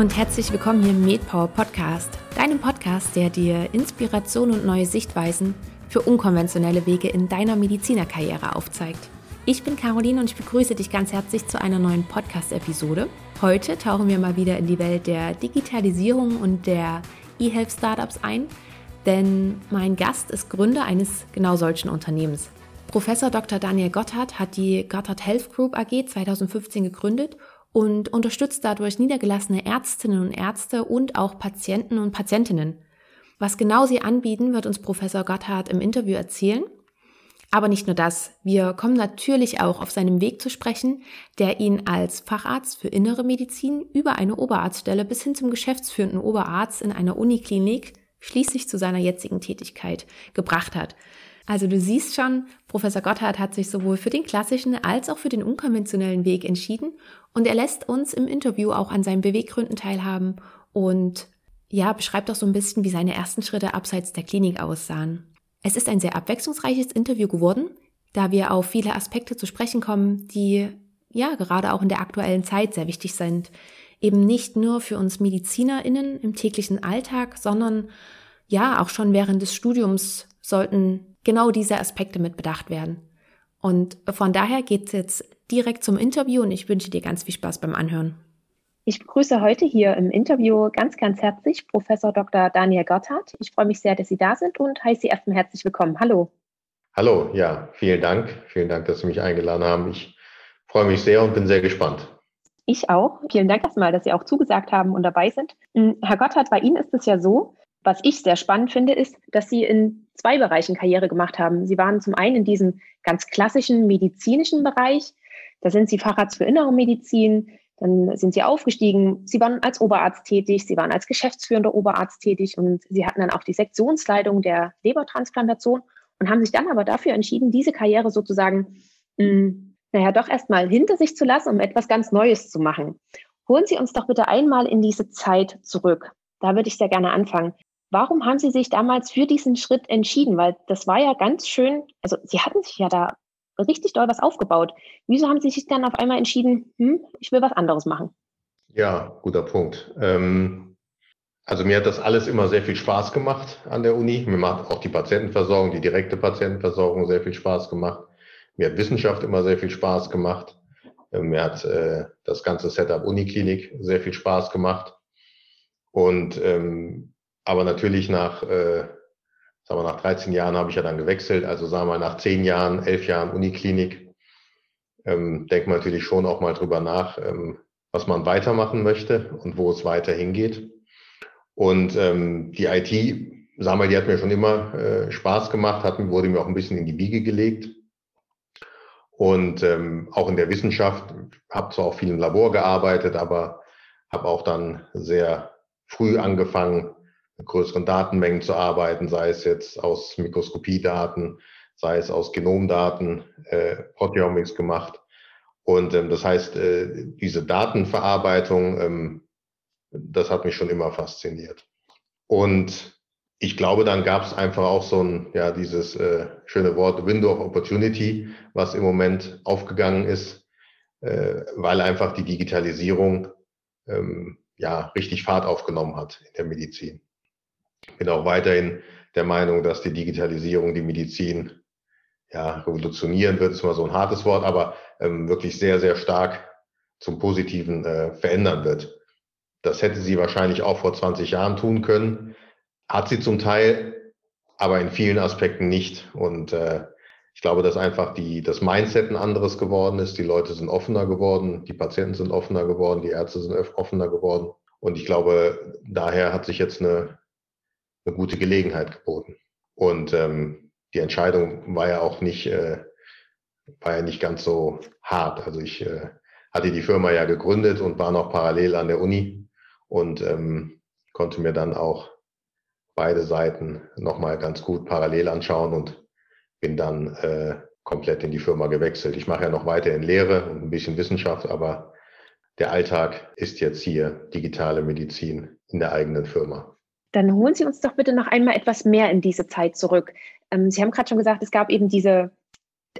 und herzlich willkommen hier im MedPower Podcast, deinem Podcast, der dir Inspiration und neue Sichtweisen für unkonventionelle Wege in deiner Medizinerkarriere aufzeigt. Ich bin Caroline und ich begrüße dich ganz herzlich zu einer neuen Podcast-Episode. Heute tauchen wir mal wieder in die Welt der Digitalisierung und der E-Health-Startups ein, denn mein Gast ist Gründer eines genau solchen Unternehmens. Professor Dr. Daniel Gotthard hat die Gotthard Health Group AG 2015 gegründet und unterstützt dadurch niedergelassene Ärztinnen und Ärzte und auch Patienten und Patientinnen. Was genau sie anbieten, wird uns Professor Gotthard im Interview erzählen. Aber nicht nur das. Wir kommen natürlich auch auf seinem Weg zu sprechen, der ihn als Facharzt für innere Medizin über eine Oberarztstelle bis hin zum geschäftsführenden Oberarzt in einer Uniklinik schließlich zu seiner jetzigen Tätigkeit gebracht hat. Also du siehst schon, Professor Gotthard hat sich sowohl für den klassischen als auch für den unkonventionellen Weg entschieden und er lässt uns im Interview auch an seinen Beweggründen teilhaben und ja, beschreibt auch so ein bisschen, wie seine ersten Schritte abseits der Klinik aussahen. Es ist ein sehr abwechslungsreiches Interview geworden, da wir auf viele Aspekte zu sprechen kommen, die ja gerade auch in der aktuellen Zeit sehr wichtig sind. Eben nicht nur für uns MedizinerInnen im täglichen Alltag, sondern ja, auch schon während des Studiums sollten genau diese Aspekte mit bedacht werden. Und von daher geht's jetzt direkt zum Interview und ich wünsche dir ganz viel Spaß beim Anhören. Ich begrüße heute hier im Interview ganz, ganz herzlich Professor Dr. Daniel Gotthard. Ich freue mich sehr, dass Sie da sind und heiße Sie erstmal herzlich willkommen. Hallo. Hallo, ja, vielen Dank. Vielen Dank, dass Sie mich eingeladen haben. Ich freue mich sehr und bin sehr gespannt. Ich auch. Vielen Dank erstmal, dass Sie auch zugesagt haben und dabei sind. Hm, Herr Gotthard, bei Ihnen ist es ja so, was ich sehr spannend finde, ist, dass Sie in zwei Bereichen Karriere gemacht haben. Sie waren zum einen in diesem ganz klassischen medizinischen Bereich. Da sind Sie Facharzt für innere Medizin. Dann sind sie aufgestiegen. Sie waren als Oberarzt tätig, sie waren als geschäftsführender Oberarzt tätig und sie hatten dann auch die Sektionsleitung der Lebertransplantation und haben sich dann aber dafür entschieden, diese Karriere sozusagen, mh, hm, naja, doch erstmal hinter sich zu lassen, um etwas ganz Neues zu machen. Holen Sie uns doch bitte einmal in diese Zeit zurück. Da würde ich sehr gerne anfangen. Warum haben Sie sich damals für diesen Schritt entschieden? Weil das war ja ganz schön, also Sie hatten sich ja da richtig doll was aufgebaut. Wieso haben Sie sich dann auf einmal entschieden, hm, ich will was anderes machen? Ja, guter Punkt. Ähm, also mir hat das alles immer sehr viel Spaß gemacht an der Uni. Mir macht auch die Patientenversorgung, die direkte Patientenversorgung sehr viel Spaß gemacht. Mir hat Wissenschaft immer sehr viel Spaß gemacht. Ähm, mir hat äh, das ganze Setup Uniklinik sehr viel Spaß gemacht. Und ähm, aber natürlich nach äh, sagen wir, nach 13 Jahren habe ich ja dann gewechselt, also sagen wir nach 10 Jahren, 11 Jahren Uniklinik, ähm, denkt man natürlich schon auch mal drüber nach, ähm, was man weitermachen möchte und wo es weiter hingeht. Und ähm, die IT, sagen wir, die hat mir schon immer äh, Spaß gemacht, hat, wurde mir auch ein bisschen in die Wiege gelegt. Und ähm, auch in der Wissenschaft, habe zwar auch viel im Labor gearbeitet, aber habe auch dann sehr früh angefangen, größeren Datenmengen zu arbeiten, sei es jetzt aus Mikroskopiedaten, sei es aus Genomdaten, äh, Proteomics gemacht. Und ähm, das heißt, äh, diese Datenverarbeitung, ähm, das hat mich schon immer fasziniert. Und ich glaube, dann gab es einfach auch so ein, ja, dieses äh, schöne Wort Window of Opportunity, was im Moment aufgegangen ist, äh, weil einfach die Digitalisierung ähm, ja richtig Fahrt aufgenommen hat in der Medizin. Ich bin auch weiterhin der Meinung, dass die Digitalisierung die Medizin ja, revolutionieren wird, ist mal so ein hartes Wort, aber ähm, wirklich sehr, sehr stark zum Positiven äh, verändern wird. Das hätte sie wahrscheinlich auch vor 20 Jahren tun können, hat sie zum Teil, aber in vielen Aspekten nicht. Und äh, ich glaube, dass einfach die, das Mindset ein anderes geworden ist. Die Leute sind offener geworden, die Patienten sind offener geworden, die Ärzte sind offener geworden. Und ich glaube, daher hat sich jetzt eine eine gute Gelegenheit geboten. Und ähm, die Entscheidung war ja auch nicht, äh, war ja nicht ganz so hart. Also ich äh, hatte die Firma ja gegründet und war noch parallel an der Uni und ähm, konnte mir dann auch beide Seiten nochmal ganz gut parallel anschauen und bin dann äh, komplett in die Firma gewechselt. Ich mache ja noch weiter in Lehre und ein bisschen Wissenschaft, aber der Alltag ist jetzt hier digitale Medizin in der eigenen Firma. Dann holen Sie uns doch bitte noch einmal etwas mehr in diese Zeit zurück. Ähm, Sie haben gerade schon gesagt, es gab eben diese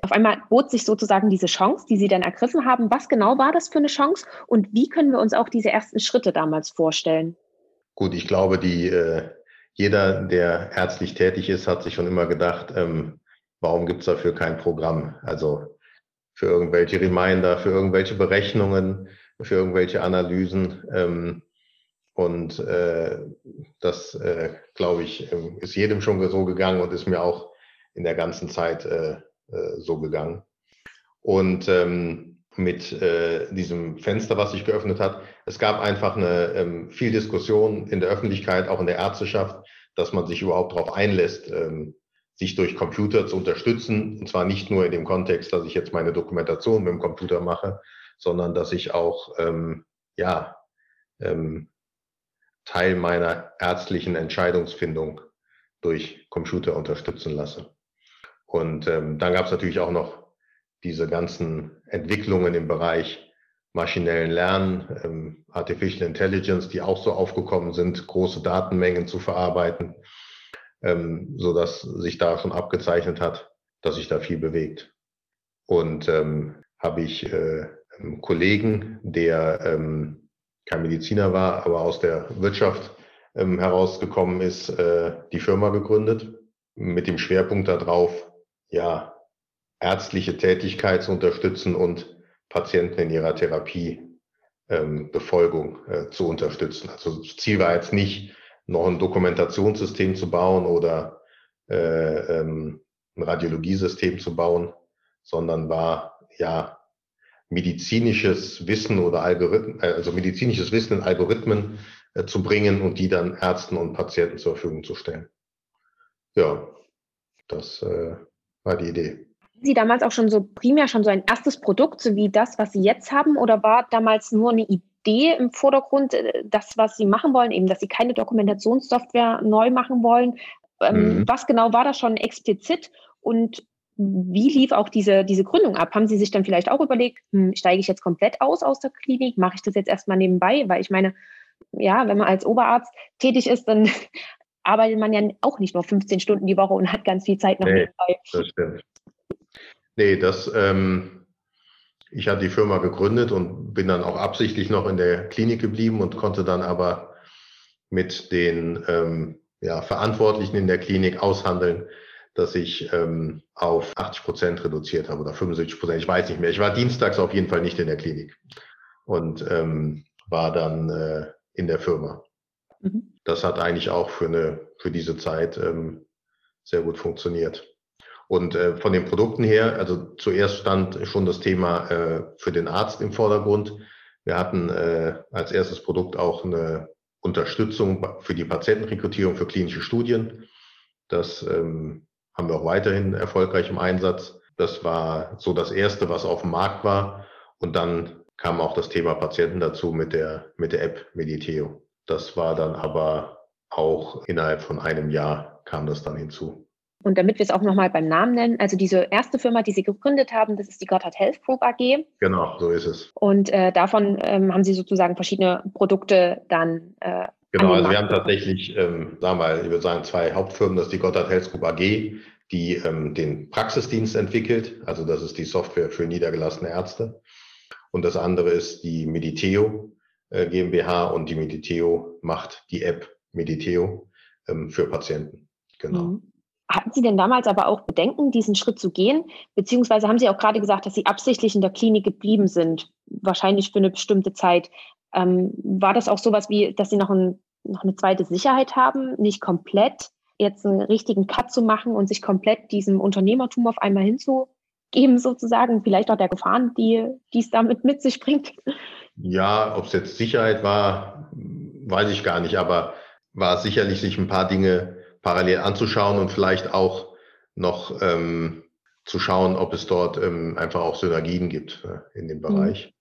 Auf einmal bot sich sozusagen diese Chance, die Sie dann ergriffen haben. Was genau war das für eine Chance und wie können wir uns auch diese ersten Schritte damals vorstellen? Gut, ich glaube, die, äh, jeder, der ärztlich tätig ist, hat sich schon immer gedacht, ähm, warum gibt es dafür kein Programm? Also für irgendwelche Reminder, für irgendwelche Berechnungen, für irgendwelche Analysen. Ähm, und äh, das, äh, glaube ich, ähm, ist jedem schon so gegangen und ist mir auch in der ganzen Zeit äh, äh, so gegangen. Und ähm, mit äh, diesem Fenster, was sich geöffnet hat, es gab einfach eine ähm, viel Diskussion in der Öffentlichkeit, auch in der Ärzteschaft, dass man sich überhaupt darauf einlässt, ähm, sich durch Computer zu unterstützen. Und zwar nicht nur in dem Kontext, dass ich jetzt meine Dokumentation mit dem Computer mache, sondern dass ich auch ähm, ja, ähm, Teil meiner ärztlichen Entscheidungsfindung durch Computer unterstützen lasse. Und ähm, dann gab es natürlich auch noch diese ganzen Entwicklungen im Bereich maschinellen Lernen, ähm, Artificial Intelligence, die auch so aufgekommen sind, große Datenmengen zu verarbeiten, ähm, so dass sich da schon abgezeichnet hat, dass sich da viel bewegt. Und ähm, habe ich äh, Kollegen, der ähm, kein Mediziner war, aber aus der Wirtschaft ähm, herausgekommen ist, äh, die Firma gegründet mit dem Schwerpunkt darauf, ja, ärztliche Tätigkeit zu unterstützen und Patienten in ihrer Therapiebefolgung ähm, äh, zu unterstützen. Also Ziel war jetzt nicht, noch ein Dokumentationssystem zu bauen oder äh, ähm, ein Radiologiesystem zu bauen, sondern war ja medizinisches Wissen oder Algorithmen, äh, also medizinisches Wissen in Algorithmen äh, zu bringen und die dann Ärzten und Patienten zur Verfügung zu stellen. Ja, das äh, war die Idee. Sie damals auch schon so primär schon so ein erstes Produkt, so wie das, was Sie jetzt haben, oder war damals nur eine Idee im Vordergrund, äh, das, was Sie machen wollen, eben, dass Sie keine Dokumentationssoftware neu machen wollen? Ähm, mhm. Was genau war das schon explizit und wie lief auch diese, diese Gründung ab? Haben Sie sich dann vielleicht auch überlegt, hm, steige ich jetzt komplett aus aus der Klinik? Mache ich das jetzt erstmal nebenbei? Weil ich meine, ja, wenn man als Oberarzt tätig ist, dann arbeitet man ja auch nicht nur 15 Stunden die Woche und hat ganz viel Zeit noch nee, nebenbei. Das stimmt. Nee, das, ähm, ich hatte die Firma gegründet und bin dann auch absichtlich noch in der Klinik geblieben und konnte dann aber mit den ähm, ja, Verantwortlichen in der Klinik aushandeln, dass ich ähm, auf 80 Prozent reduziert habe oder 75 Prozent, ich weiß nicht mehr. Ich war dienstags auf jeden Fall nicht in der Klinik und ähm, war dann äh, in der Firma. Mhm. Das hat eigentlich auch für, eine, für diese Zeit ähm, sehr gut funktioniert. Und äh, von den Produkten her, also zuerst stand schon das Thema äh, für den Arzt im Vordergrund. Wir hatten äh, als erstes Produkt auch eine Unterstützung für die Patientenrekrutierung für klinische Studien. Das ähm, haben wir auch weiterhin erfolgreich im Einsatz. Das war so das erste, was auf dem Markt war. Und dann kam auch das Thema Patienten dazu mit der, mit der App Mediteo. Das war dann aber auch innerhalb von einem Jahr kam das dann hinzu. Und damit wir es auch nochmal beim Namen nennen, also diese erste Firma, die Sie gegründet haben, das ist die Gotthard Health Group AG. Genau, so ist es. Und äh, davon ähm, haben Sie sozusagen verschiedene Produkte dann. Äh, genau, also wir haben tatsächlich, ähm, sagen wir mal, ich würde sagen, zwei Hauptfirmen. Das ist die Gotthard Health Group AG, die ähm, den Praxisdienst entwickelt. Also das ist die Software für niedergelassene Ärzte. Und das andere ist die Mediteo äh, GmbH und die Mediteo macht die App Mediteo ähm, für Patienten. Genau. Mhm. Hatten Sie denn damals aber auch Bedenken, diesen Schritt zu gehen? Beziehungsweise haben Sie auch gerade gesagt, dass Sie absichtlich in der Klinik geblieben sind, wahrscheinlich für eine bestimmte Zeit. Ähm, war das auch sowas wie, dass Sie noch, ein, noch eine zweite Sicherheit haben, nicht komplett jetzt einen richtigen Cut zu machen und sich komplett diesem Unternehmertum auf einmal hinzugeben, sozusagen, vielleicht auch der Gefahren, die, es damit mit sich bringt? Ja, ob es jetzt Sicherheit war, weiß ich gar nicht, aber war sicherlich sich ein paar Dinge parallel anzuschauen und vielleicht auch noch ähm, zu schauen, ob es dort ähm, einfach auch Synergien gibt äh, in dem mhm. Bereich.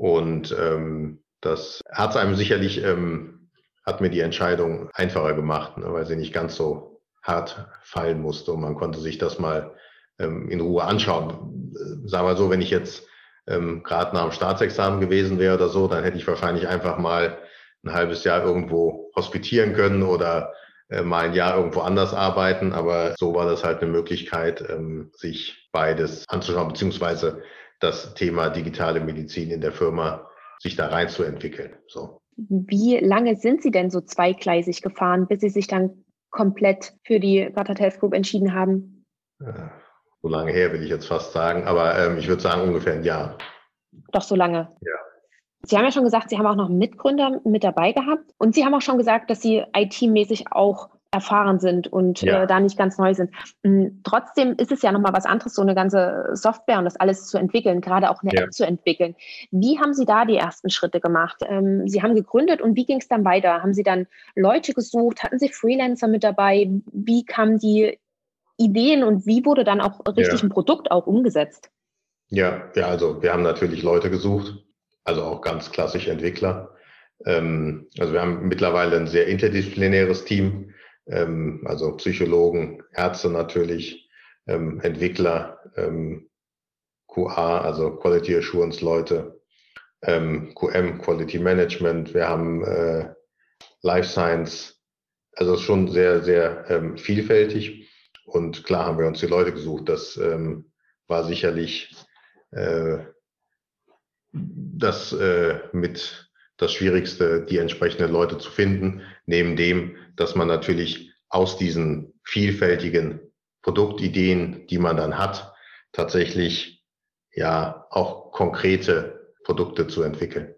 Und ähm, das hat einem sicherlich, ähm, hat mir die Entscheidung einfacher gemacht, ne, weil sie nicht ganz so hart fallen musste und man konnte sich das mal ähm, in Ruhe anschauen. Sagen wir so, wenn ich jetzt ähm, gerade nach dem Staatsexamen gewesen wäre oder so, dann hätte ich wahrscheinlich einfach mal ein halbes Jahr irgendwo hospitieren können oder äh, mal ein Jahr irgendwo anders arbeiten, aber so war das halt eine Möglichkeit, ähm, sich beides anzuschauen, beziehungsweise das Thema digitale Medizin in der Firma sich da reinzuentwickeln. So. Wie lange sind Sie denn so zweigleisig gefahren, bis Sie sich dann komplett für die Gottard Health Group entschieden haben? So lange her will ich jetzt fast sagen, aber ähm, ich würde sagen ungefähr ein Jahr. Doch so lange? Ja. Sie haben ja schon gesagt, Sie haben auch noch Mitgründer mit dabei gehabt und Sie haben auch schon gesagt, dass Sie IT-mäßig auch erfahren sind und ja. äh, da nicht ganz neu sind. Mhm. Trotzdem ist es ja nochmal was anderes, so eine ganze Software und das alles zu entwickeln, gerade auch eine ja. App zu entwickeln. Wie haben Sie da die ersten Schritte gemacht? Ähm, Sie haben gegründet und wie ging es dann weiter? Haben Sie dann Leute gesucht? Hatten Sie Freelancer mit dabei? Wie kamen die Ideen und wie wurde dann auch richtig ja. ein Produkt auch umgesetzt? Ja, ja, also wir haben natürlich Leute gesucht, also auch ganz klassisch Entwickler. Ähm, also wir haben mittlerweile ein sehr interdisziplinäres Team ähm, also Psychologen, Ärzte natürlich, ähm, Entwickler, ähm, QA, also Quality Assurance Leute, ähm, QM, Quality Management, wir haben äh, Life Science, also schon sehr, sehr ähm, vielfältig. Und klar haben wir uns die Leute gesucht. Das ähm, war sicherlich äh, das äh, mit das Schwierigste, die entsprechenden Leute zu finden, neben dem, dass man natürlich aus diesen vielfältigen Produktideen, die man dann hat, tatsächlich ja auch konkrete Produkte zu entwickeln.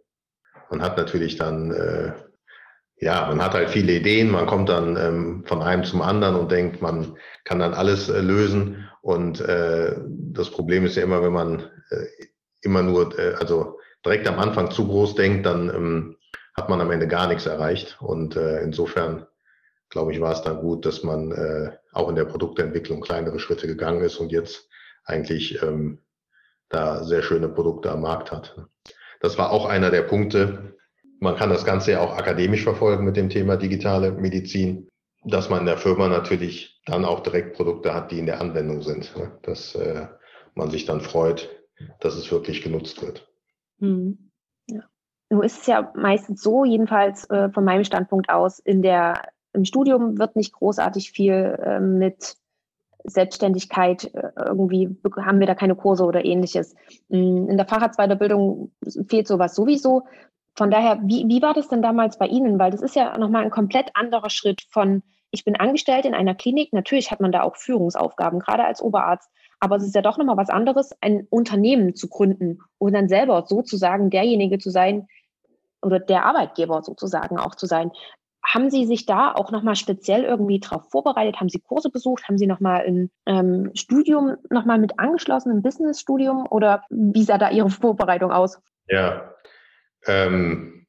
Man hat natürlich dann, äh, ja, man hat halt viele Ideen, man kommt dann ähm, von einem zum anderen und denkt, man kann dann alles äh, lösen. Und äh, das Problem ist ja immer, wenn man äh, immer nur, äh, also direkt am Anfang zu groß denkt, dann ähm, hat man am Ende gar nichts erreicht. Und äh, insofern, glaube ich, war es dann gut, dass man äh, auch in der Produktentwicklung kleinere Schritte gegangen ist und jetzt eigentlich ähm, da sehr schöne Produkte am Markt hat. Das war auch einer der Punkte. Man kann das Ganze ja auch akademisch verfolgen mit dem Thema digitale Medizin, dass man in der Firma natürlich dann auch direkt Produkte hat, die in der Anwendung sind. Ne? Dass äh, man sich dann freut, dass es wirklich genutzt wird. Mhm. Ja. Nun ist es ja meistens so, jedenfalls äh, von meinem Standpunkt aus, in der, im Studium wird nicht großartig viel äh, mit Selbstständigkeit äh, irgendwie haben wir da keine Kurse oder ähnliches. Mm, in der Facharztweiterbildung fehlt sowas sowieso. Von daher, wie, wie war das denn damals bei Ihnen? Weil das ist ja nochmal ein komplett anderer Schritt von, ich bin angestellt in einer Klinik. Natürlich hat man da auch Führungsaufgaben, gerade als Oberarzt. Aber es ist ja doch nochmal was anderes, ein Unternehmen zu gründen und dann selber sozusagen derjenige zu sein oder der Arbeitgeber sozusagen auch zu sein. Haben Sie sich da auch nochmal speziell irgendwie darauf vorbereitet? Haben Sie Kurse besucht? Haben Sie nochmal ein ähm, Studium nochmal mit angeschlossen, ein Business-Studium? Oder wie sah da Ihre Vorbereitung aus? Ja, ähm,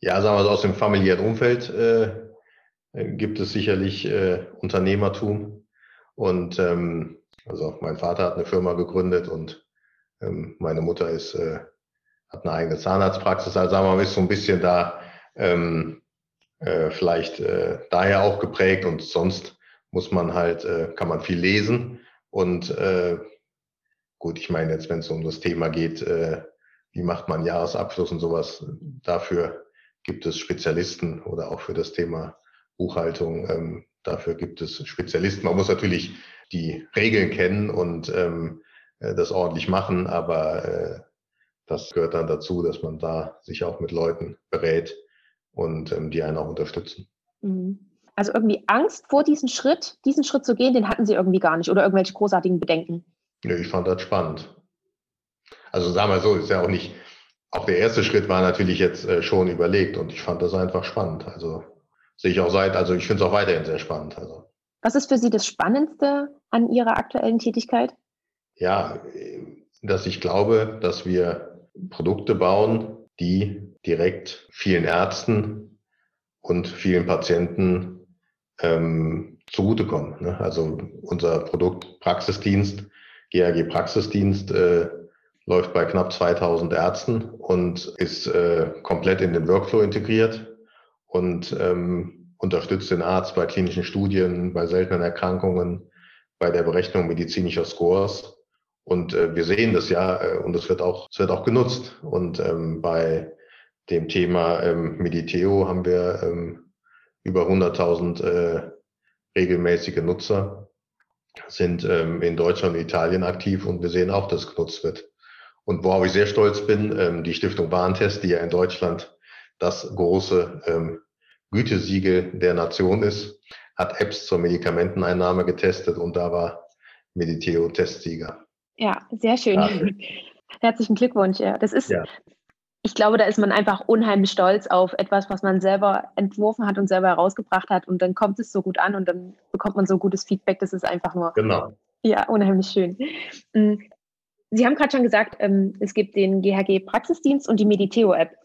ja, sagen wir so, aus dem familiären Umfeld äh, gibt es sicherlich äh, Unternehmertum. Und ähm, also mein Vater hat eine Firma gegründet und ähm, meine Mutter ist, äh, hat eine eigene Zahnarztpraxis. Also sagen wir mal, ist so ein bisschen da ähm, äh, vielleicht äh, daher auch geprägt und sonst muss man halt, äh, kann man viel lesen. Und äh, gut, ich meine jetzt, wenn es um das Thema geht, äh, wie macht man Jahresabschluss und sowas, dafür gibt es Spezialisten oder auch für das Thema Buchhaltung. Ähm, dafür gibt es Spezialisten. Man muss natürlich die Regeln kennen und ähm, äh, das ordentlich machen, aber äh, das gehört dann dazu, dass man da sich auch mit Leuten berät und ähm, die einen auch unterstützen. Mhm. Also irgendwie Angst vor diesem Schritt, diesen Schritt zu gehen, den hatten Sie irgendwie gar nicht oder irgendwelche großartigen Bedenken? Ja, ich fand das spannend. Also sagen wir so, ist ja auch nicht, auch der erste Schritt war natürlich jetzt äh, schon überlegt und ich fand das einfach spannend. Also sehe ich auch seit, also ich finde es auch weiterhin sehr spannend. Also. Was ist für Sie das Spannendste an Ihrer aktuellen Tätigkeit? Ja, dass ich glaube, dass wir Produkte bauen, die direkt vielen Ärzten und vielen Patienten ähm, zugutekommen. Ne? Also unser Produkt Praxisdienst, GAG Praxisdienst, äh, läuft bei knapp 2000 Ärzten und ist äh, komplett in den Workflow integriert und ähm, unterstützt den Arzt bei klinischen Studien, bei seltenen Erkrankungen, bei der Berechnung medizinischer Scores. Und äh, wir sehen das ja äh, und es wird auch, es wird auch genutzt. Und ähm, bei dem Thema ähm, Mediteo haben wir ähm, über 100.000 äh, regelmäßige Nutzer, sind ähm, in Deutschland und Italien aktiv und wir sehen auch, dass es genutzt wird. Und worauf ich sehr stolz bin, ähm, die Stiftung Warentest, die ja in Deutschland das große ähm, Gütesiegel der Nation ist, hat Apps zur Medikamenteneinnahme getestet und da war Mediteo Testsieger. Ja, sehr schön. Ja. Herzlichen Glückwunsch. Ja. Das ist, ja. ich glaube, da ist man einfach unheimlich stolz auf etwas, was man selber entworfen hat und selber herausgebracht hat und dann kommt es so gut an und dann bekommt man so gutes Feedback. Das ist einfach nur. Genau. Ja, unheimlich schön. Mm, Sie haben gerade schon gesagt, ähm, es gibt den GHG Praxisdienst und die Mediteo App.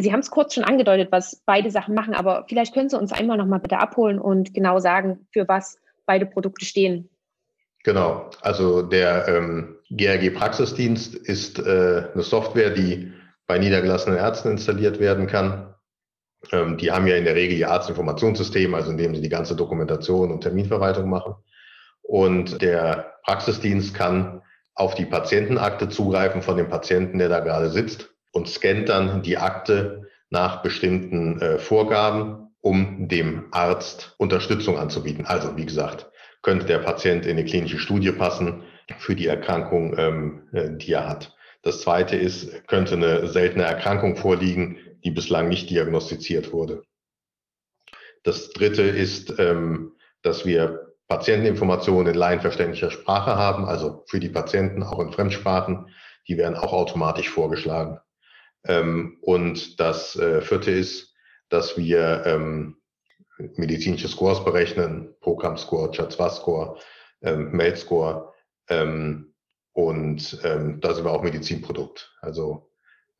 Sie haben es kurz schon angedeutet, was beide Sachen machen, aber vielleicht können Sie uns einmal noch mal bitte abholen und genau sagen, für was beide Produkte stehen. Genau, also der ähm, GRG Praxisdienst ist äh, eine Software, die bei niedergelassenen Ärzten installiert werden kann. Ähm, die haben ja in der Regel ihr Arztinformationssystem, also indem sie die ganze Dokumentation und Terminverwaltung machen. Und der Praxisdienst kann auf die Patientenakte zugreifen von dem Patienten, der da gerade sitzt und scannt dann die Akte nach bestimmten äh, Vorgaben, um dem Arzt Unterstützung anzubieten. Also wie gesagt, könnte der Patient in eine klinische Studie passen für die Erkrankung, ähm, äh, die er hat. Das zweite ist, könnte eine seltene Erkrankung vorliegen, die bislang nicht diagnostiziert wurde. Das dritte ist, ähm, dass wir Patienteninformationen in laienverständlicher Sprache haben, also für die Patienten auch in Fremdsprachen. Die werden auch automatisch vorgeschlagen. Ähm, und das äh, vierte ist, dass wir ähm, medizinische Scores berechnen, Program-Score, Chatzwa-Score, ähm, Mail-Score ähm, und ähm, da sind wir auch Medizinprodukt. Also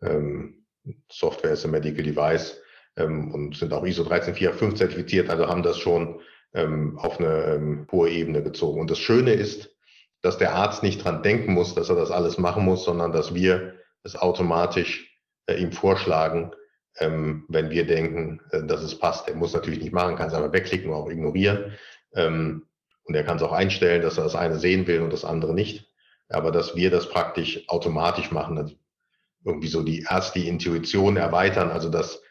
ähm, Software ist ein Medical Device ähm, und sind auch ISO 13485 zertifiziert, also haben das schon ähm, auf eine ähm, hohe Ebene gezogen. Und das Schöne ist, dass der Arzt nicht dran denken muss, dass er das alles machen muss, sondern dass wir es automatisch ihm vorschlagen, ähm, wenn wir denken, äh, dass es passt. Er muss natürlich nicht machen, kann es aber wegklicken oder auch ignorieren. Ähm, und er kann es auch einstellen, dass er das eine sehen will und das andere nicht. Aber dass wir das praktisch automatisch machen, also irgendwie so die erst die Intuition erweitern, also dass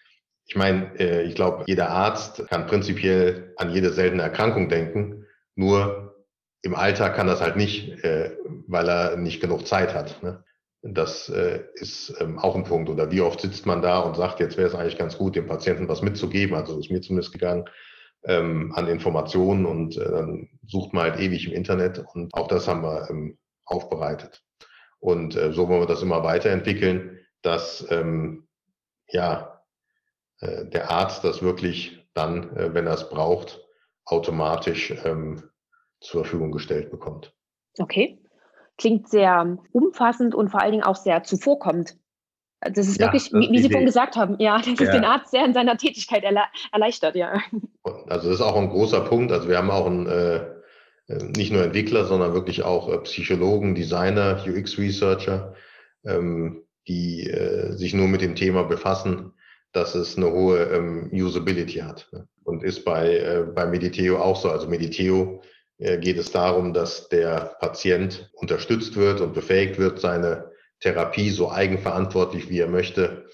ich meine, äh, ich glaube, jeder Arzt kann prinzipiell an jede seltene Erkrankung denken, nur im Alltag kann das halt nicht, äh, weil er nicht genug Zeit hat. Ne? Das äh, ist ähm, auch ein Punkt. Oder wie oft sitzt man da und sagt, jetzt wäre es eigentlich ganz gut, dem Patienten was mitzugeben, also ist mir zumindest gegangen, ähm, an Informationen und äh, dann sucht man halt ewig im Internet und auch das haben wir ähm, aufbereitet. Und äh, so wollen wir das immer weiterentwickeln, dass ähm, ja äh, der Arzt das wirklich dann, äh, wenn er es braucht, automatisch ähm, zur Verfügung gestellt bekommt. Okay klingt sehr umfassend und vor allen Dingen auch sehr zuvorkommend. Das ist ja, wirklich, wie, wie Sie vorhin gesagt haben, ja, das ist den Arzt sehr in seiner Tätigkeit erle erleichtert, ja. Also das ist auch ein großer Punkt. Also wir haben auch einen, äh, nicht nur Entwickler, sondern wirklich auch äh, Psychologen, Designer, UX-Researcher, ähm, die äh, sich nur mit dem Thema befassen, dass es eine hohe ähm, Usability hat. Ne? Und ist bei, äh, bei Mediteo auch so. Also Mediteo äh, geht es darum, dass der Patient unterstützt wird und befähigt wird, seine Therapie so eigenverantwortlich wie er möchte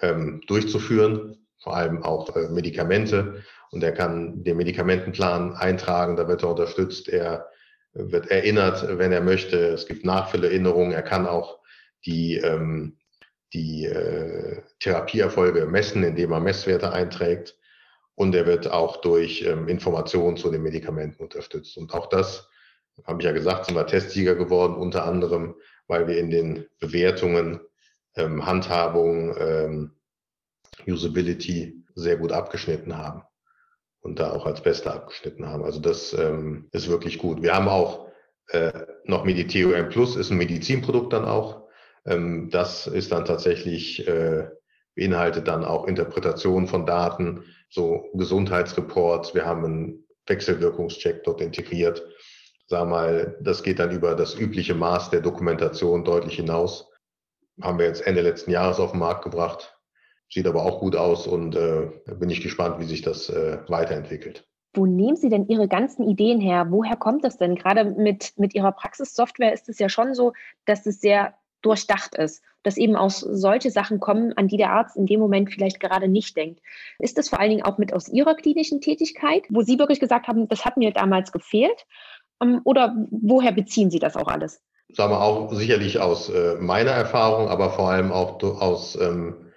ähm, durchzuführen, vor allem auch äh, Medikamente. Und er kann den Medikamentenplan eintragen, da wird er unterstützt, er wird erinnert, wenn er möchte. Es gibt Nachfüllerinnerungen, er kann auch die, ähm, die äh, Therapieerfolge messen, indem er Messwerte einträgt und er wird auch durch ähm, Informationen zu den Medikamenten unterstützt. Und auch das, habe ich ja gesagt, sind wir Testsieger geworden, unter anderem, weil wir in den Bewertungen ähm, Handhabung, ähm, Usability sehr gut abgeschnitten haben und da auch als Beste abgeschnitten haben. Also das ähm, ist wirklich gut. Wir haben auch äh, noch Mediteo M Plus, ist ein Medizinprodukt dann auch. Ähm, das ist dann tatsächlich, äh, beinhaltet dann auch Interpretation von Daten, so Gesundheitsreports, wir haben einen Wechselwirkungscheck dort integriert. Sag mal, das geht dann über das übliche Maß der Dokumentation deutlich hinaus. Haben wir jetzt Ende letzten Jahres auf den Markt gebracht. Sieht aber auch gut aus und äh, bin ich gespannt, wie sich das äh, weiterentwickelt. Wo nehmen Sie denn Ihre ganzen Ideen her? Woher kommt das denn? Gerade mit, mit Ihrer Praxissoftware ist es ja schon so, dass es sehr durchdacht ist, dass eben aus solche Sachen kommen, an die der Arzt in dem Moment vielleicht gerade nicht denkt. Ist das vor allen Dingen auch mit aus Ihrer klinischen Tätigkeit, wo Sie wirklich gesagt haben, das hat mir damals gefehlt? Ähm, oder woher beziehen Sie das auch alles? Sagen wir auch sicherlich aus äh, meiner Erfahrung, aber vor allem auch aus, ähm,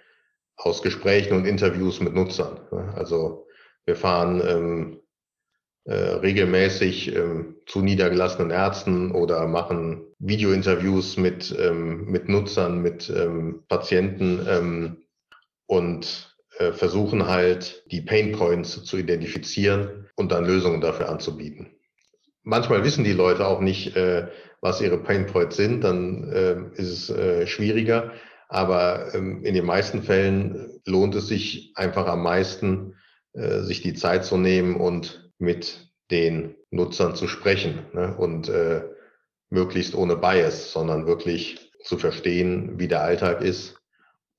aus Gesprächen und Interviews mit Nutzern. Ne? Also wir fahren ähm, äh, regelmäßig zu niedergelassenen Ärzten oder machen Videointerviews mit, ähm, mit Nutzern, mit ähm, Patienten ähm, und äh, versuchen halt die Pain Points zu identifizieren und dann Lösungen dafür anzubieten. Manchmal wissen die Leute auch nicht, äh, was ihre Pain Points sind, dann äh, ist es äh, schwieriger. Aber ähm, in den meisten Fällen lohnt es sich einfach am meisten, äh, sich die Zeit zu nehmen und mit den Nutzern zu sprechen ne? und äh, möglichst ohne Bias, sondern wirklich zu verstehen, wie der Alltag ist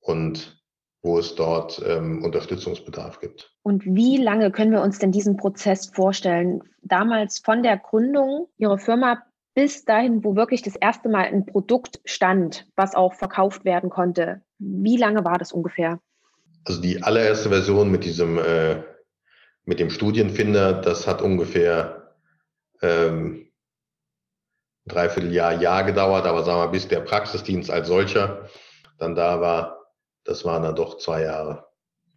und wo es dort ähm, Unterstützungsbedarf gibt. Und wie lange können wir uns denn diesen Prozess vorstellen? Damals von der Gründung Ihrer Firma bis dahin, wo wirklich das erste Mal ein Produkt stand, was auch verkauft werden konnte. Wie lange war das ungefähr? Also die allererste Version mit diesem äh, mit dem Studienfinder, das hat ungefähr ähm, Dreivierteljahr, Jahr gedauert, aber sagen wir, bis der Praxisdienst als solcher dann da war, das waren dann doch zwei Jahre.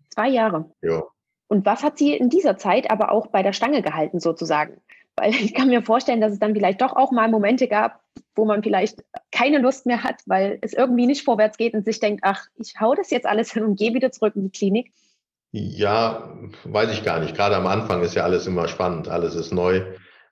Zwei Jahre. Ja. Und was hat Sie in dieser Zeit aber auch bei der Stange gehalten, sozusagen? Weil ich kann mir vorstellen, dass es dann vielleicht doch auch mal Momente gab, wo man vielleicht keine Lust mehr hat, weil es irgendwie nicht vorwärts geht und sich denkt, ach, ich hau das jetzt alles hin und gehe wieder zurück in die Klinik. Ja, weiß ich gar nicht. Gerade am Anfang ist ja alles immer spannend, alles ist neu.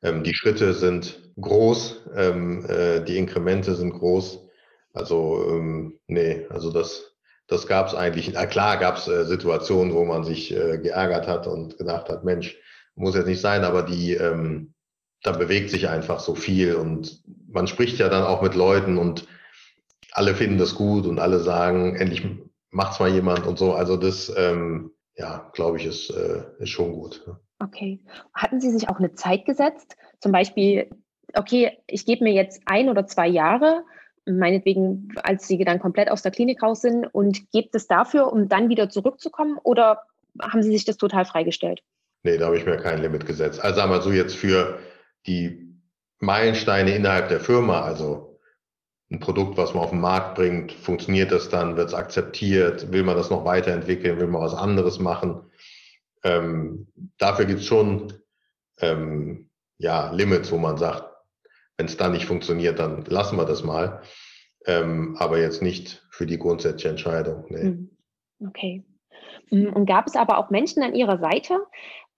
Ähm, die Schritte sind groß, ähm, äh, die Inkremente sind groß. Also ähm, nee, also das, das gab es eigentlich. Na klar gab es äh, Situationen, wo man sich äh, geärgert hat und gedacht hat, Mensch, muss jetzt nicht sein, aber die, ähm, da bewegt sich einfach so viel und man spricht ja dann auch mit Leuten und alle finden das gut und alle sagen, endlich macht's mal jemand und so. Also das, ähm, ja, glaube ich, ist, äh, ist schon gut. Okay. Hatten Sie sich auch eine Zeit gesetzt? Zum Beispiel, okay, ich gebe mir jetzt ein oder zwei Jahre, meinetwegen, als Sie dann komplett aus der Klinik raus sind und gebe es dafür, um dann wieder zurückzukommen? Oder haben Sie sich das total freigestellt? Nee, da habe ich mir kein Limit gesetzt. Also sagen wir so jetzt für die Meilensteine innerhalb der Firma, also ein Produkt, was man auf den Markt bringt, funktioniert das dann, wird es akzeptiert, will man das noch weiterentwickeln, will man was anderes machen. Ähm, dafür gibt es schon ähm, ja, Limits, wo man sagt, wenn es dann nicht funktioniert, dann lassen wir das mal. Ähm, aber jetzt nicht für die grundsätzliche Entscheidung. Nee. Hm. Okay. Hm, und gab es aber auch Menschen an Ihrer Seite,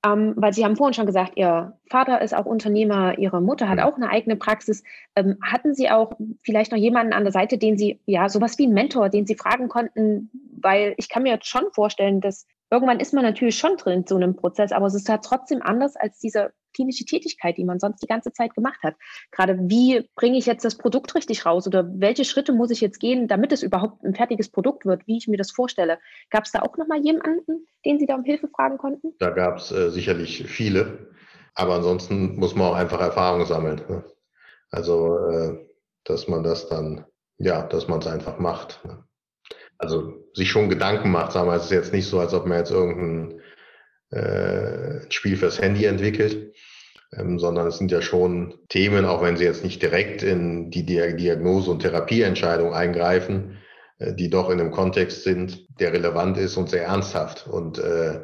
ähm, weil Sie haben vorhin schon gesagt, Ihr Vater ist auch Unternehmer, Ihre Mutter hat mhm. auch eine eigene Praxis. Ähm, hatten Sie auch vielleicht noch jemanden an der Seite, den Sie, ja, sowas wie ein Mentor, den Sie fragen konnten? Weil ich kann mir jetzt schon vorstellen, dass irgendwann ist man natürlich schon drin in so einem Prozess, aber es ist halt trotzdem anders als diese klinische Tätigkeit, die man sonst die ganze Zeit gemacht hat. Gerade wie bringe ich jetzt das Produkt richtig raus oder welche Schritte muss ich jetzt gehen, damit es überhaupt ein fertiges Produkt wird, wie ich mir das vorstelle. Gab es da auch nochmal jemanden, den Sie da um Hilfe fragen konnten? Da gab es äh, sicherlich viele, aber ansonsten muss man auch einfach Erfahrung sammeln. Ne? Also, äh, dass man das dann, ja, dass man es einfach macht. Ne? Also sich schon Gedanken macht, sagen wir, es ist jetzt nicht so, als ob man jetzt irgendein äh, Spiel fürs Handy entwickelt, ähm, sondern es sind ja schon Themen, auch wenn sie jetzt nicht direkt in die Diagnose- und Therapieentscheidung eingreifen, äh, die doch in einem Kontext sind, der relevant ist und sehr ernsthaft. Und äh,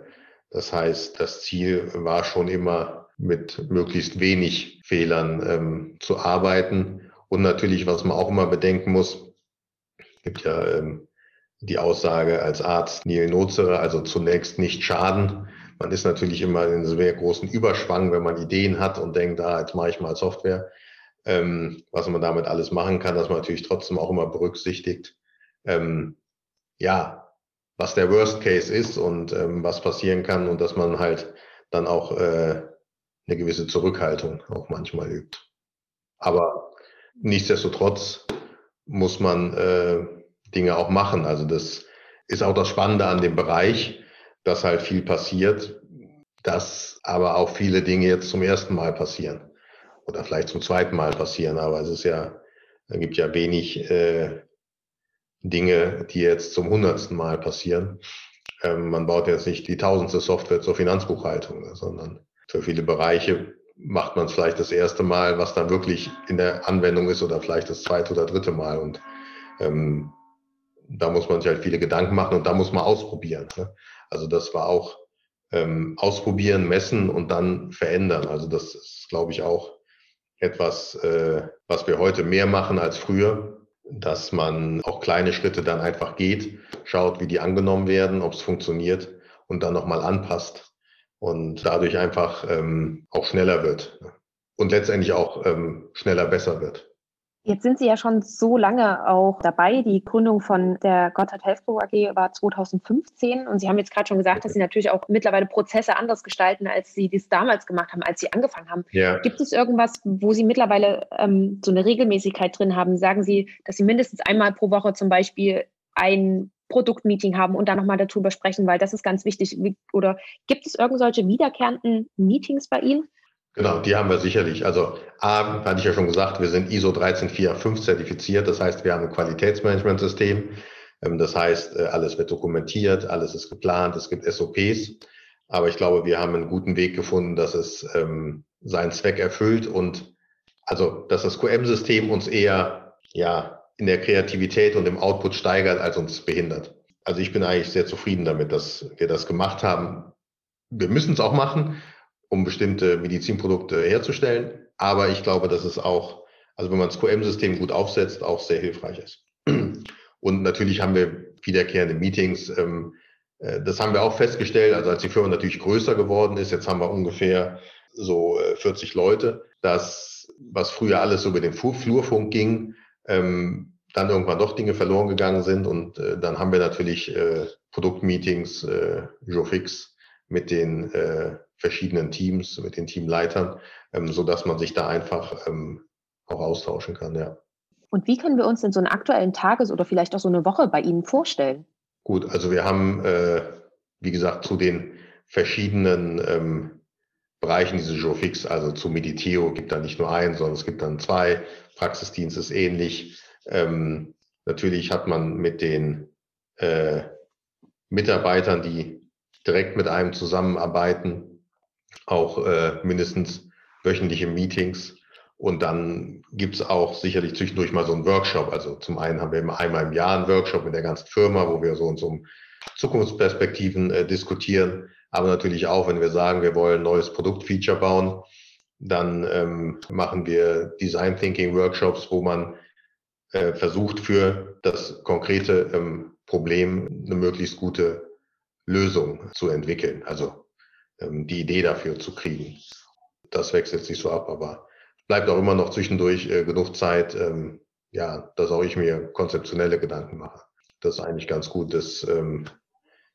das heißt, das Ziel war schon immer, mit möglichst wenig Fehlern ähm, zu arbeiten. Und natürlich, was man auch immer bedenken muss, gibt ja ähm, die Aussage als Arzt Neil Nozere, also zunächst nicht schaden. Man ist natürlich immer in einem sehr großen Überschwang, wenn man Ideen hat und denkt, ah, jetzt mache ich mal Software. Ähm, was man damit alles machen kann, dass man natürlich trotzdem auch immer berücksichtigt, ähm, ja, was der Worst Case ist und ähm, was passieren kann und dass man halt dann auch äh, eine gewisse Zurückhaltung auch manchmal übt. Aber nichtsdestotrotz muss man äh, Dinge auch machen. Also das ist auch das Spannende an dem Bereich dass halt viel passiert, dass aber auch viele Dinge jetzt zum ersten Mal passieren oder vielleicht zum zweiten Mal passieren. Aber es ist ja, es gibt ja wenig äh, Dinge, die jetzt zum hundertsten Mal passieren. Ähm, man baut jetzt nicht die tausendste Software zur Finanzbuchhaltung, sondern für viele Bereiche macht man es vielleicht das erste Mal, was dann wirklich in der Anwendung ist oder vielleicht das zweite oder dritte Mal. Und ähm, da muss man sich halt viele Gedanken machen und da muss man ausprobieren. Ne? Also das war auch ähm, ausprobieren, messen und dann verändern. Also das ist, glaube ich, auch etwas, äh, was wir heute mehr machen als früher, dass man auch kleine Schritte dann einfach geht, schaut, wie die angenommen werden, ob es funktioniert und dann nochmal anpasst und dadurch einfach ähm, auch schneller wird und letztendlich auch ähm, schneller besser wird. Jetzt sind Sie ja schon so lange auch dabei. Die Gründung von der Gotthard Healthco AG war 2015 und Sie haben jetzt gerade schon gesagt, dass Sie natürlich auch mittlerweile Prozesse anders gestalten, als Sie dies damals gemacht haben, als Sie angefangen haben. Ja. Gibt es irgendwas, wo Sie mittlerweile ähm, so eine Regelmäßigkeit drin haben? Sagen Sie, dass Sie mindestens einmal pro Woche zum Beispiel ein Produktmeeting haben und dann nochmal darüber sprechen, weil das ist ganz wichtig. Oder gibt es irgendwelche wiederkehrenden Meetings bei Ihnen? Genau, die haben wir sicherlich. Also A, hatte ich ja schon gesagt, wir sind ISO 13485 zertifiziert. Das heißt, wir haben ein Qualitätsmanagementsystem. Ähm, das heißt, äh, alles wird dokumentiert, alles ist geplant, es gibt SOPs. Aber ich glaube, wir haben einen guten Weg gefunden, dass es ähm, seinen Zweck erfüllt und also, dass das QM-System uns eher ja in der Kreativität und im Output steigert, als uns behindert. Also ich bin eigentlich sehr zufrieden damit, dass wir das gemacht haben. Wir müssen es auch machen, um bestimmte Medizinprodukte herzustellen. Aber ich glaube, dass es auch, also wenn man das QM-System gut aufsetzt, auch sehr hilfreich ist. Und natürlich haben wir wiederkehrende Meetings. Ähm, äh, das haben wir auch festgestellt. Also als die Firma natürlich größer geworden ist, jetzt haben wir ungefähr so 40 äh, Leute, dass was früher alles so über den Flurfunk ging, ähm, dann irgendwann doch Dinge verloren gegangen sind. Und äh, dann haben wir natürlich Produktmeetings, Jofix mit den verschiedenen Teams, mit den Teamleitern, ähm, so dass man sich da einfach ähm, auch austauschen kann, ja. Und wie können wir uns denn so einen aktuellen Tages- oder vielleicht auch so eine Woche bei Ihnen vorstellen? Gut, also wir haben, äh, wie gesagt, zu den verschiedenen ähm, Bereichen diese Jofix, also zu Mediteo gibt da nicht nur einen, sondern es gibt dann zwei. Praxisdienst ist ähnlich. Ähm, natürlich hat man mit den äh, Mitarbeitern, die direkt mit einem zusammenarbeiten, auch äh, mindestens wöchentliche Meetings. Und dann gibt's auch sicherlich zwischendurch mal so einen Workshop. Also zum einen haben wir immer einmal im Jahr einen Workshop mit der ganzen Firma, wo wir so uns um Zukunftsperspektiven äh, diskutieren. Aber natürlich auch, wenn wir sagen, wir wollen ein neues Produktfeature bauen, dann ähm, machen wir Design Thinking Workshops, wo man äh, versucht, für das konkrete ähm, Problem eine möglichst gute Lösung zu entwickeln. Also die Idee dafür zu kriegen. Das wechselt sich so ab, aber bleibt auch immer noch zwischendurch äh, genug Zeit, ähm, ja, dass auch ich mir konzeptionelle Gedanken mache. Das ist eigentlich ganz gut. Das ähm,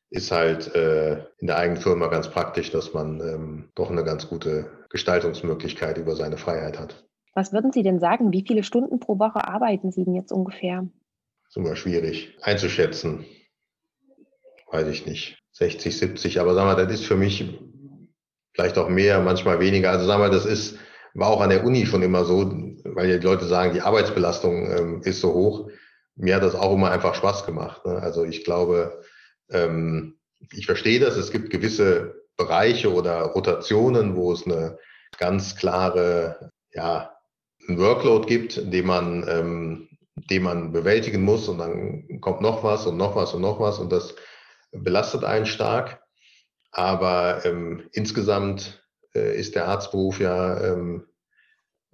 ist halt äh, in der eigenen Firma ganz praktisch, dass man ähm, doch eine ganz gute Gestaltungsmöglichkeit über seine Freiheit hat. Was würden Sie denn sagen? Wie viele Stunden pro Woche arbeiten Sie denn jetzt ungefähr? Das ist immer schwierig einzuschätzen. Weiß ich nicht. 60, 70, aber sagen wir, das ist für mich vielleicht auch mehr, manchmal weniger. Also sagen wir, das ist, war auch an der Uni schon immer so, weil ja die Leute sagen, die Arbeitsbelastung ähm, ist so hoch. Mir hat das auch immer einfach Spaß gemacht. Ne? Also ich glaube, ähm, ich verstehe das. Es gibt gewisse Bereiche oder Rotationen, wo es eine ganz klare, ja, ein Workload gibt, den man, ähm, den man bewältigen muss und dann kommt noch was und noch was und noch was und das belastet einen stark. Aber ähm, insgesamt äh, ist der Arztberuf ja ähm,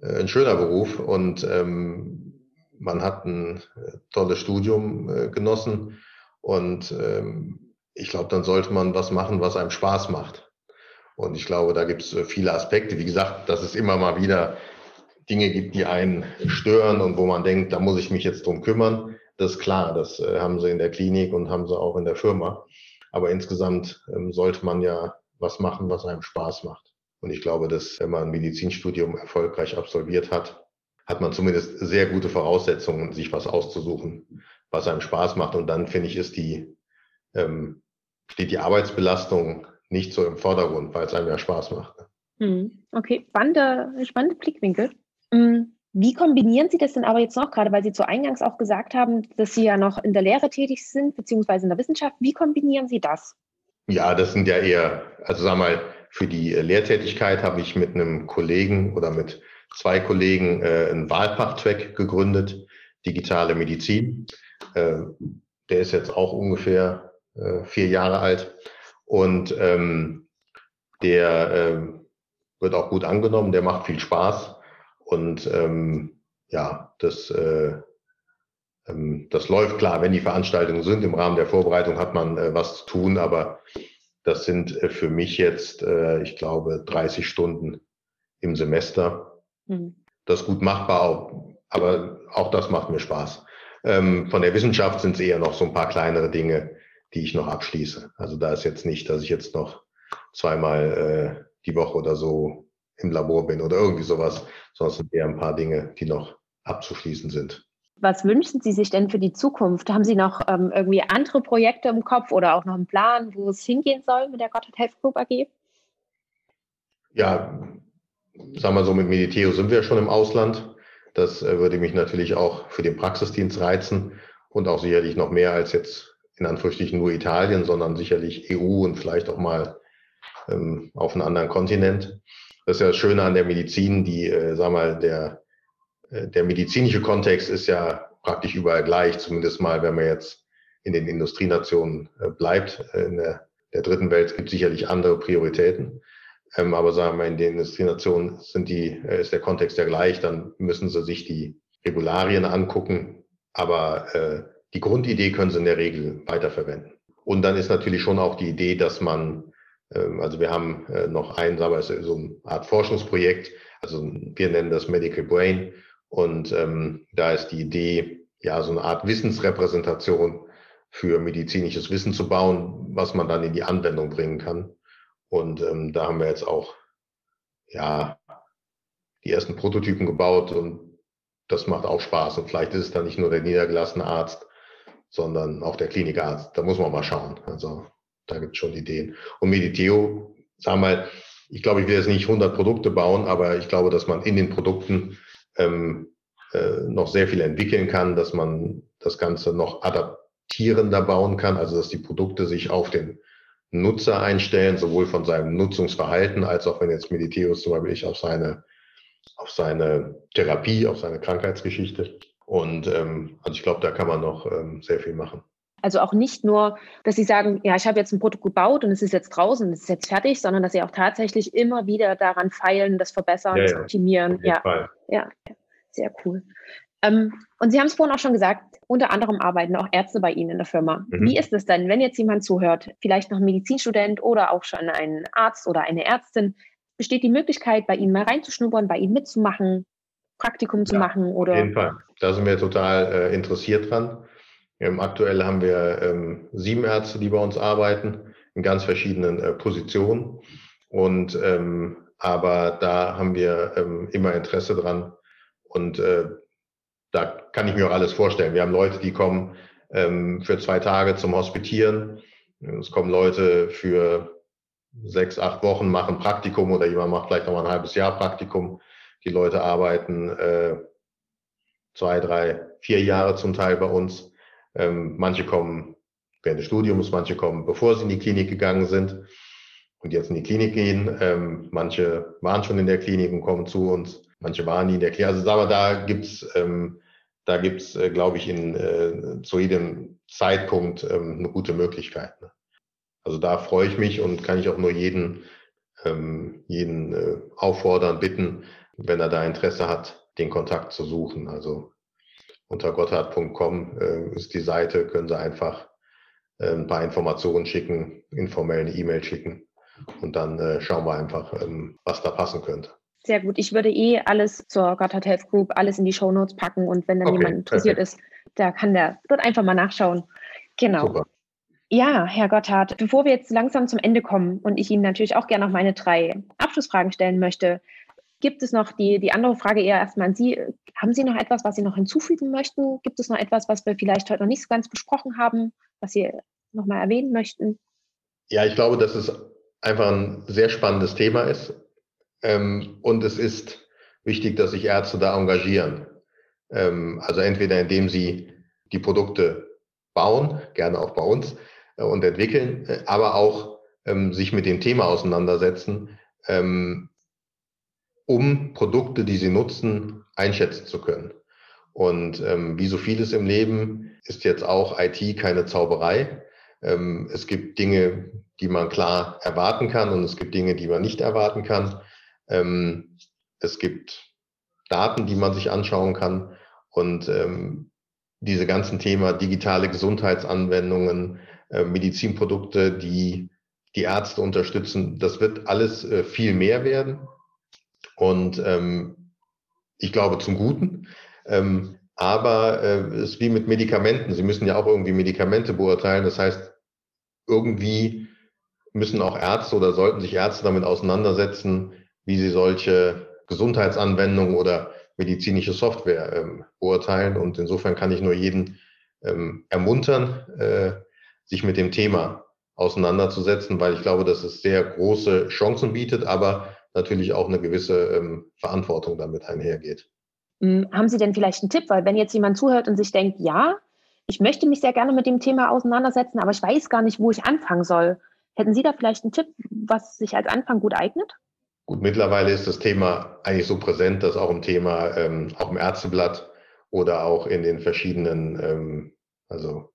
äh, ein schöner Beruf und ähm, man hat ein äh, tolles Studium äh, genossen und ähm, ich glaube, dann sollte man was machen, was einem Spaß macht. Und ich glaube, da gibt es äh, viele Aspekte. Wie gesagt, dass es immer mal wieder Dinge gibt, die einen stören und wo man denkt, da muss ich mich jetzt drum kümmern. Das ist klar, das äh, haben sie in der Klinik und haben sie auch in der Firma. Aber insgesamt ähm, sollte man ja was machen, was einem Spaß macht. Und ich glaube, dass wenn man ein Medizinstudium erfolgreich absolviert hat, hat man zumindest sehr gute Voraussetzungen, sich was auszusuchen, was einem Spaß macht. Und dann finde ich, ist die, ähm, steht die Arbeitsbelastung nicht so im Vordergrund, weil es einem ja Spaß macht. Hm, okay, spannende, spannende Blickwinkel. Wie kombinieren Sie das denn aber jetzt noch, gerade weil Sie zu Eingangs auch gesagt haben, dass Sie ja noch in der Lehre tätig sind, beziehungsweise in der Wissenschaft? Wie kombinieren Sie das? Ja, das sind ja eher, also sag mal, für die Lehrtätigkeit habe ich mit einem Kollegen oder mit zwei Kollegen äh, einen Wahlpachttrack gegründet, digitale Medizin. Äh, der ist jetzt auch ungefähr äh, vier Jahre alt und ähm, der äh, wird auch gut angenommen, der macht viel Spaß und ähm, ja, das, äh, ähm, das läuft klar, wenn die Veranstaltungen sind. Im Rahmen der Vorbereitung hat man äh, was zu tun, aber das sind äh, für mich jetzt, äh, ich glaube, 30 Stunden im Semester. Mhm. Das ist gut machbar, auch, aber auch das macht mir Spaß. Ähm, von der Wissenschaft sind es eher noch so ein paar kleinere Dinge, die ich noch abschließe. Also da ist jetzt nicht, dass ich jetzt noch zweimal äh, die Woche oder so im Labor bin oder irgendwie sowas, es sind eher ein paar Dinge, die noch abzuschließen sind. Was wünschen Sie sich denn für die Zukunft? Haben Sie noch ähm, irgendwie andere Projekte im Kopf oder auch noch einen Plan, wo es hingehen soll mit der Gotthard Health Group AG? Ja, sagen wir so, mit Mediteo sind wir schon im Ausland. Das äh, würde mich natürlich auch für den Praxisdienst reizen und auch sicherlich noch mehr als jetzt in Anführungsstrichen nur Italien, sondern sicherlich EU und vielleicht auch mal ähm, auf einen anderen Kontinent. Das ist ja das Schöne an der Medizin, die, äh, sag mal, der, äh, der medizinische Kontext ist ja praktisch überall gleich, zumindest mal, wenn man jetzt in den Industrienationen äh, bleibt. In der, der dritten Welt gibt es sicherlich andere Prioritäten. Ähm, aber sagen wir, in den Industrienationen sind die, äh, ist der Kontext ja gleich, dann müssen sie sich die Regularien angucken. Aber äh, die Grundidee können sie in der Regel weiterverwenden. Und dann ist natürlich schon auch die Idee, dass man, also wir haben äh, noch ein, sagen wir, so eine Art Forschungsprojekt, also wir nennen das Medical Brain. Und ähm, da ist die Idee, ja, so eine Art Wissensrepräsentation für medizinisches Wissen zu bauen, was man dann in die Anwendung bringen kann. Und ähm, da haben wir jetzt auch, ja, die ersten Prototypen gebaut und das macht auch Spaß. Und vielleicht ist es dann nicht nur der niedergelassene Arzt, sondern auch der Klinikarzt. Da muss man mal schauen. Also da gibt es schon Ideen. Und Mediteo, wir mal, ich glaube, ich will jetzt nicht 100 Produkte bauen, aber ich glaube, dass man in den Produkten ähm, äh, noch sehr viel entwickeln kann, dass man das Ganze noch adaptierender bauen kann, also dass die Produkte sich auf den Nutzer einstellen, sowohl von seinem Nutzungsverhalten als auch wenn jetzt Mediteus zum Beispiel ich auf seine, auf seine Therapie, auf seine Krankheitsgeschichte und ähm, also ich glaube, da kann man noch ähm, sehr viel machen. Also auch nicht nur, dass Sie sagen, ja, ich habe jetzt ein Produkt gebaut und es ist jetzt draußen, es ist jetzt fertig, sondern dass Sie auch tatsächlich immer wieder daran feilen, das verbessern, ja, das optimieren. Ja, ja, ja, sehr cool. Ähm, und Sie haben es vorhin auch schon gesagt, unter anderem arbeiten auch Ärzte bei Ihnen in der Firma. Mhm. Wie ist es denn, wenn jetzt jemand zuhört, vielleicht noch ein Medizinstudent oder auch schon ein Arzt oder eine Ärztin, besteht die Möglichkeit, bei Ihnen mal reinzuschnuppern, bei Ihnen mitzumachen, Praktikum zu ja, machen? Oder? Auf jeden Fall. Da sind wir total äh, interessiert dran. Ähm, aktuell haben wir ähm, sieben Ärzte, die bei uns arbeiten, in ganz verschiedenen äh, Positionen. Und ähm, aber da haben wir ähm, immer Interesse dran. Und äh, da kann ich mir auch alles vorstellen. Wir haben Leute, die kommen ähm, für zwei Tage zum Hospitieren. Es kommen Leute für sechs, acht Wochen, machen Praktikum oder jemand macht vielleicht noch mal ein halbes Jahr Praktikum. Die Leute arbeiten äh, zwei, drei, vier Jahre zum Teil bei uns. Ähm, manche kommen während des Studiums, manche kommen, bevor sie in die Klinik gegangen sind und jetzt in die Klinik gehen. Ähm, manche waren schon in der Klinik und kommen zu uns. Manche waren nie in der Klinik. Also wir, da gibt's, ähm, da gibt's, äh, glaube ich, in, äh, zu jedem Zeitpunkt ähm, eine gute Möglichkeit. Ne? Also da freue ich mich und kann ich auch nur jeden, ähm, jeden äh, auffordern, bitten, wenn er da Interesse hat, den Kontakt zu suchen. Also unter gotthard.com äh, ist die Seite, können Sie einfach äh, ein paar Informationen schicken, informell eine E-Mail schicken und dann äh, schauen wir einfach, ähm, was da passen könnte. Sehr gut. Ich würde eh alles zur Gotthard Health Group, alles in die Show Notes packen und wenn dann okay, jemand interessiert perfekt. ist, da kann der dort einfach mal nachschauen. Genau. Super. Ja, Herr Gotthard, bevor wir jetzt langsam zum Ende kommen und ich Ihnen natürlich auch gerne noch meine drei Abschlussfragen stellen möchte, Gibt es noch die, die andere Frage eher erstmal an Sie? Haben Sie noch etwas, was Sie noch hinzufügen möchten? Gibt es noch etwas, was wir vielleicht heute noch nicht so ganz besprochen haben, was Sie nochmal erwähnen möchten? Ja, ich glaube, dass es einfach ein sehr spannendes Thema ist. Ähm, und es ist wichtig, dass sich Ärzte da engagieren. Ähm, also entweder indem sie die Produkte bauen, gerne auch bei uns, äh, und entwickeln, äh, aber auch ähm, sich mit dem Thema auseinandersetzen, um Produkte, die sie nutzen, einschätzen zu können. Und ähm, wie so vieles im Leben ist jetzt auch IT keine Zauberei. Ähm, es gibt Dinge, die man klar erwarten kann und es gibt Dinge, die man nicht erwarten kann. Ähm, es gibt Daten, die man sich anschauen kann und ähm, diese ganzen Thema digitale Gesundheitsanwendungen, äh, Medizinprodukte, die die Ärzte unterstützen, das wird alles äh, viel mehr werden. Und ähm, ich glaube zum Guten. Ähm, aber äh, es ist wie mit Medikamenten. Sie müssen ja auch irgendwie Medikamente beurteilen. Das heißt, irgendwie müssen auch Ärzte oder sollten sich Ärzte damit auseinandersetzen, wie sie solche Gesundheitsanwendungen oder medizinische Software ähm, beurteilen. Und insofern kann ich nur jeden ähm, ermuntern, äh, sich mit dem Thema auseinanderzusetzen, weil ich glaube, dass es sehr große Chancen bietet, aber natürlich auch eine gewisse ähm, Verantwortung damit einhergeht. Hm, haben Sie denn vielleicht einen Tipp? Weil wenn jetzt jemand zuhört und sich denkt, ja, ich möchte mich sehr gerne mit dem Thema auseinandersetzen, aber ich weiß gar nicht, wo ich anfangen soll. Hätten Sie da vielleicht einen Tipp, was sich als Anfang gut eignet? Gut, mittlerweile ist das Thema eigentlich so präsent, dass auch im Thema, ähm, auch im Ärzteblatt oder auch in den verschiedenen, ähm, also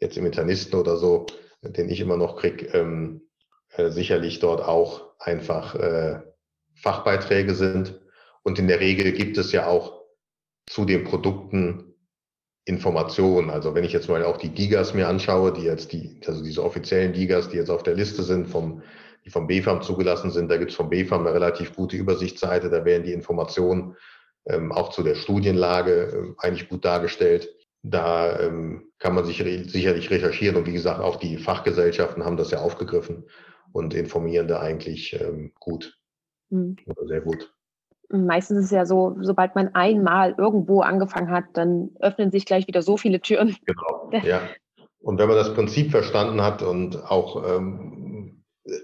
jetzt im Internisten oder so, den ich immer noch krieg, ähm, äh, sicherlich dort auch einfach äh, Fachbeiträge sind. Und in der Regel gibt es ja auch zu den Produkten Informationen. Also wenn ich jetzt mal auch die Digas mir anschaue, die jetzt die, also diese offiziellen Digas, die jetzt auf der Liste sind vom die vom BFAM zugelassen sind. Da gibt es vom BFAM eine relativ gute Übersichtsseite. Da werden die Informationen ähm, auch zu der Studienlage ähm, eigentlich gut dargestellt. Da ähm, kann man sich sicherlich recherchieren und wie gesagt, auch die Fachgesellschaften haben das ja aufgegriffen und informieren da eigentlich ähm, gut mhm. sehr gut. Meistens ist es ja so, sobald man einmal irgendwo angefangen hat, dann öffnen sich gleich wieder so viele Türen. Genau, ja. Und wenn man das Prinzip verstanden hat und auch ähm,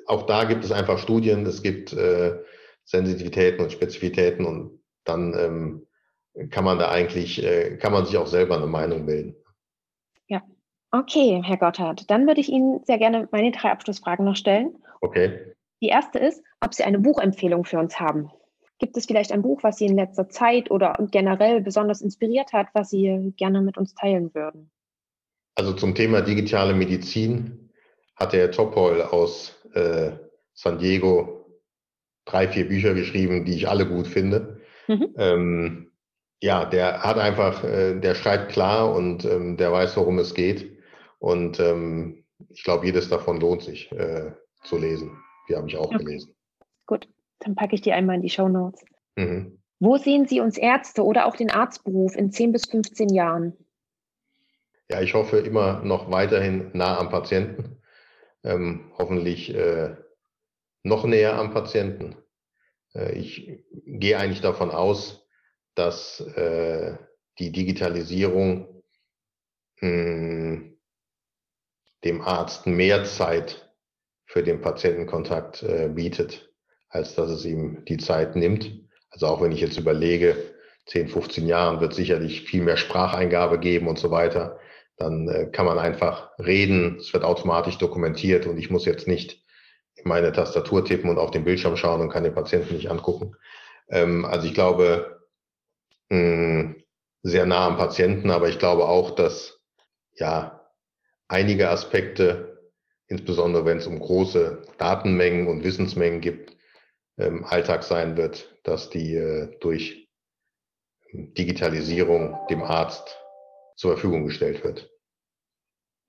auch da gibt es einfach Studien, es gibt äh, Sensitivitäten und Spezifitäten und dann ähm, kann man da eigentlich, äh, kann man sich auch selber eine Meinung bilden. Ja, okay, Herr Gotthard. Dann würde ich Ihnen sehr gerne meine drei Abschlussfragen noch stellen. Okay. Die erste ist, ob Sie eine Buchempfehlung für uns haben. Gibt es vielleicht ein Buch, was Sie in letzter Zeit oder generell besonders inspiriert hat, was Sie gerne mit uns teilen würden? Also zum Thema digitale Medizin hat der Topol aus äh, San Diego drei, vier Bücher geschrieben, die ich alle gut finde. Mhm. Ähm, ja, der hat einfach, äh, der schreibt klar und ähm, der weiß, worum es geht. Und ähm, ich glaube, jedes davon lohnt sich äh, zu lesen. Die habe ich auch okay. gelesen. Dann packe ich die einmal in die Show Notes. Mhm. Wo sehen Sie uns Ärzte oder auch den Arztberuf in 10 bis 15 Jahren? Ja, ich hoffe immer noch weiterhin nah am Patienten ähm, hoffentlich äh, noch näher am Patienten. Äh, ich gehe eigentlich davon aus, dass äh, die Digitalisierung mh, hm, dem Arzt mehr Zeit für den Patientenkontakt äh, bietet, als dass es ihm die Zeit nimmt. Also auch wenn ich jetzt überlege, 10, 15 Jahren wird sicherlich viel mehr Spracheingabe geben und so weiter dann äh, kann man einfach reden, es wird automatisch dokumentiert und ich muss jetzt nicht in meine Tastatur tippen und auf den Bildschirm schauen und kann den Patienten nicht angucken. Ähm, also ich glaube, hm, sehr nah am Patienten, aber ich glaube auch, dass ja einige Aspekte, insbesondere wenn es um große Datenmengen und Wissensmengen gibt, ähm, Alltag sein wird, dass die äh, durch Digitalisierung dem Arzt zur Verfügung gestellt wird.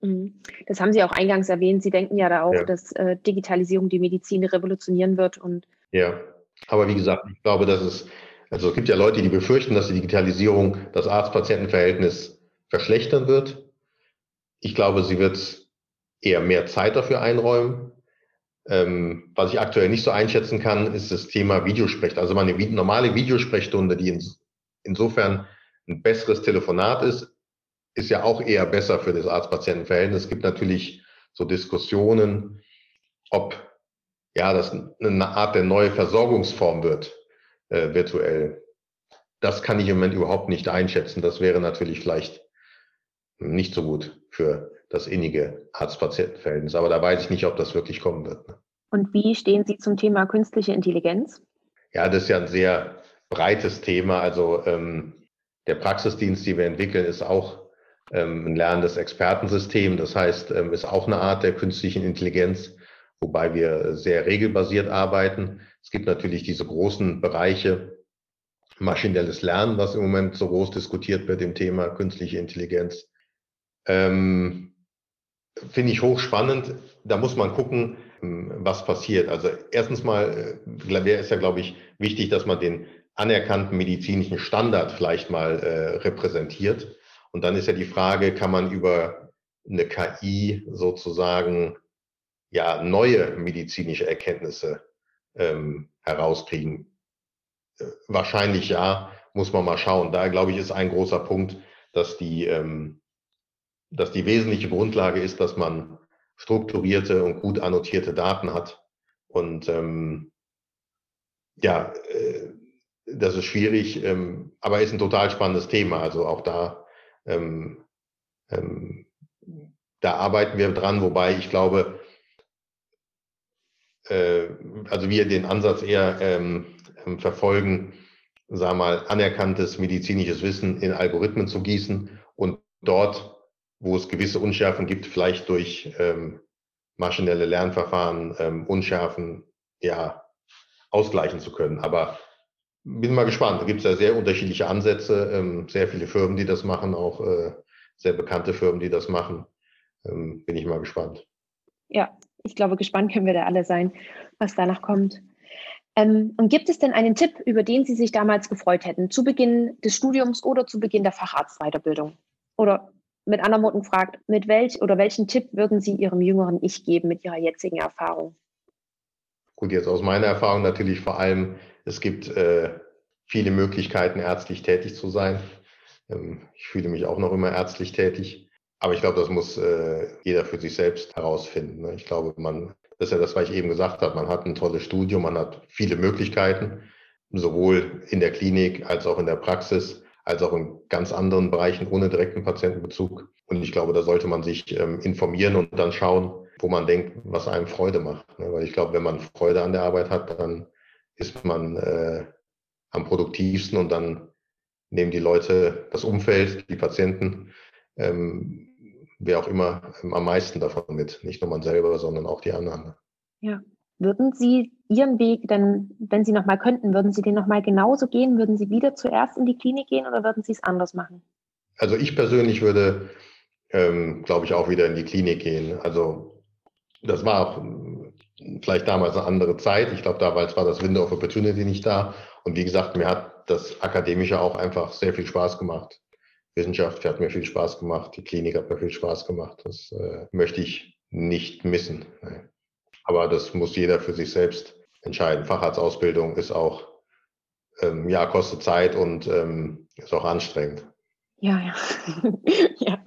Mhm. Das haben Sie auch eingangs erwähnt. Sie denken ja da auch, ja. dass äh, Digitalisierung die Medizin revolutionieren wird. Und ja, aber wie gesagt, ich glaube, dass es, also es gibt ja Leute, die befürchten, dass die Digitalisierung das Arzt-Patienten-Verhältnis verschlechtern wird. Ich glaube, sie wird eher mehr Zeit dafür einräumen. Ähm, was ich aktuell nicht so einschätzen kann, ist das Thema Videosprech. Also meine normale Videosprechstunde, die ins, insofern ein besseres Telefonat ist, ist ja auch eher besser für das Arzt-Patienten-Verhältnis. Es gibt natürlich so Diskussionen, ob ja das eine Art der neue Versorgungsform wird, äh, virtuell. das kann ich im Moment überhaupt nicht einschätzen. Das wäre natürlich vielleicht nicht so gut für das innige Arzt-Patienten-Verhältnis. Aber da weiß ich nicht, ob das wirklich kommen wird. Ne? Und wie stehen Sie zum Thema künstliche Intelligenz? Ja, das ist ja ein sehr breites Thema. Also ähm, der Praxisdienst, die wir entwickeln, ist auch ähm, ein lernendes Expertensystem. Das heißt, ähm, ist auch eine Art der künstlichen Intelligenz, wobei wir sehr regelbasiert arbeiten. Es gibt natürlich diese großen Bereiche, maschinelles Lernen, was im Moment so groß diskutiert wird im Thema künstliche Intelligenz. Ähm, Finde ich hochspannend. Da muss man gucken, ähm, was passiert. Also erstens mal äh, wäre es ja, glaube ich, wichtig, dass man den anerkannten medizinischen Standard vielleicht mal äh, repräsentiert. Und dann ist ja die Frage, kann man über eine KI sozusagen ja neue medizinische Erkenntnisse ähm, herauskriegen? Äh, wahrscheinlich ja, muss man mal schauen. Da glaube ich, ist ein großer Punkt, dass die, ähm, dass die wesentliche Grundlage ist, dass man strukturierte und gut annotierte Daten hat. Und ähm, ja, äh, das ist schwierig, ähm, aber ist ein total spannendes Thema. Also auch da, ähm, ähm, da arbeiten wir dran, wobei ich glaube, äh, also wir den Ansatz eher ähm, ähm verfolgen, sagen wir mal, anerkanntes medizinisches Wissen in Algorithmen zu gießen und dort, wo es gewisse Unschärfen gibt, vielleicht durch ähm, maschinelle Lernverfahren ähm, Unschärfen ja ausgleichen zu können. Aber bin mal gespannt. Da gibt es ja sehr unterschiedliche Ansätze, ähm, sehr viele Firmen, die das machen, auch äh, sehr bekannte Firmen, die das machen. Ähm, bin ich mal gespannt. Ja, ich glaube, gespannt können wir da alle sein, was danach kommt. Ähm, und gibt es denn einen Tipp, über den Sie sich damals gefreut hätten, zu Beginn des Studiums oder zu Beginn der Facharztweiterbildung? Oder mit anderen Worten gefragt, mit welch oder welchen Tipp würden Sie Ihrem jüngeren Ich geben mit Ihrer jetzigen Erfahrung? Gut, jetzt aus meiner Erfahrung natürlich vor allem, es gibt äh, viele Möglichkeiten, ärztlich tätig zu sein. Ähm, ich fühle mich auch noch immer ärztlich tätig. Aber ich glaube, das muss äh, jeder für sich selbst herausfinden. Ne? Ich glaube, man, das ist ja das, was ich eben gesagt habe, man hat ein tolles Studium, man hat viele Möglichkeiten, sowohl in der Klinik als auch in der Praxis, als auch in ganz anderen Bereichen ohne direkten Patientenbezug. Und ich glaube, da sollte man sich ähm, informieren und dann schauen, wo man denkt, was einem Freude macht. Ne? Weil ich glaube, wenn man Freude an der Arbeit hat, dann ist man äh, am produktivsten und dann nehmen die Leute, das Umfeld, die Patienten, ähm, wer auch immer, ähm, am meisten davon mit. Nicht nur man selber, sondern auch die anderen. Ja. Würden Sie Ihren Weg denn, wenn Sie nochmal könnten, würden Sie den nochmal genauso gehen? Würden Sie wieder zuerst in die Klinik gehen oder würden Sie es anders machen? Also ich persönlich würde, ähm, glaube ich, auch wieder in die Klinik gehen. Also das war auch vielleicht damals eine andere Zeit. Ich glaube, damals war das Window of Opportunity nicht da. Und wie gesagt, mir hat das Akademische auch einfach sehr viel Spaß gemacht. Wissenschaft hat mir viel Spaß gemacht, die Klinik hat mir viel Spaß gemacht. Das äh, möchte ich nicht missen. Aber das muss jeder für sich selbst entscheiden. Facharztausbildung ist auch, ähm, ja, kostet Zeit und ähm, ist auch anstrengend. Ja, ja. ja.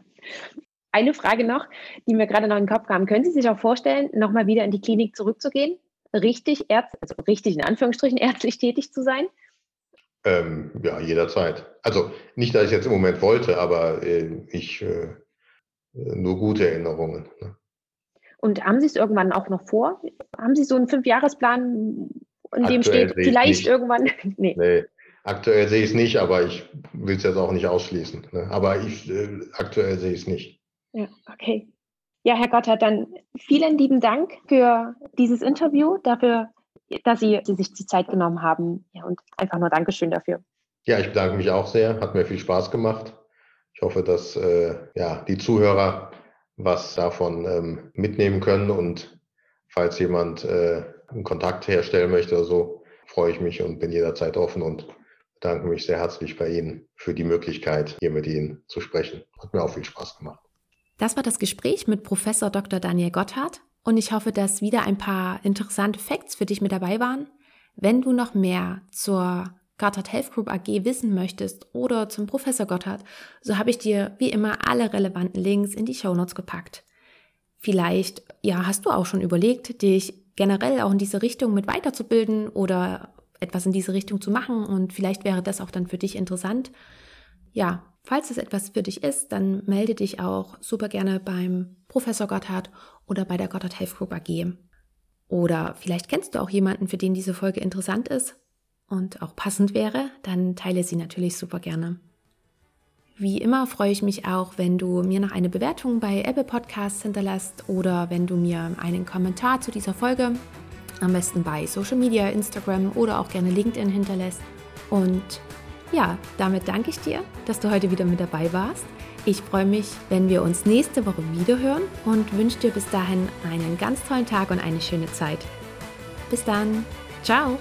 Eine Frage noch, die mir gerade noch in den Kopf kam. Können Sie sich auch vorstellen, nochmal wieder in die Klinik zurückzugehen? Richtig, Ärzt, also richtig in Anführungsstrichen ärztlich tätig zu sein? Ähm, ja, jederzeit. Also nicht, dass ich jetzt im Moment wollte, aber äh, ich äh, nur gute Erinnerungen. Ne? Und haben Sie es irgendwann auch noch vor? Haben Sie so einen Fünfjahresplan, in dem steht, vielleicht irgendwann? nee. nee. Aktuell sehe ich es nicht, aber ich will es jetzt auch nicht ausschließen. Ne? Aber ich, äh, aktuell sehe ich es nicht. Ja, okay. Ja, Herr Gotthard, dann vielen lieben Dank für dieses Interview, dafür, dass Sie, Sie sich die Zeit genommen haben. Ja, und einfach nur Dankeschön dafür. Ja, ich bedanke mich auch sehr. Hat mir viel Spaß gemacht. Ich hoffe, dass äh, ja, die Zuhörer was davon ähm, mitnehmen können. Und falls jemand äh, einen Kontakt herstellen möchte oder so, freue ich mich und bin jederzeit offen und bedanke mich sehr herzlich bei Ihnen für die Möglichkeit, hier mit Ihnen zu sprechen. Hat mir auch viel Spaß gemacht. Das war das Gespräch mit Professor Dr. Daniel Gotthard und ich hoffe, dass wieder ein paar interessante Facts für dich mit dabei waren. Wenn du noch mehr zur Gotthard Health Group AG wissen möchtest oder zum Professor Gotthard, so habe ich dir wie immer alle relevanten Links in die Show Notes gepackt. Vielleicht, ja, hast du auch schon überlegt, dich generell auch in diese Richtung mit weiterzubilden oder etwas in diese Richtung zu machen und vielleicht wäre das auch dann für dich interessant. Ja, falls es etwas für dich ist, dann melde dich auch super gerne beim Professor Gotthard oder bei der Gotthard Health Group AG. Oder vielleicht kennst du auch jemanden, für den diese Folge interessant ist und auch passend wäre, dann teile sie natürlich super gerne. Wie immer freue ich mich auch, wenn du mir noch eine Bewertung bei Apple Podcasts hinterlässt oder wenn du mir einen Kommentar zu dieser Folge, am besten bei Social Media, Instagram oder auch gerne LinkedIn hinterlässt. Und ja, damit danke ich dir, dass du heute wieder mit dabei warst. Ich freue mich, wenn wir uns nächste Woche wieder hören und wünsche dir bis dahin einen ganz tollen Tag und eine schöne Zeit. Bis dann. Ciao.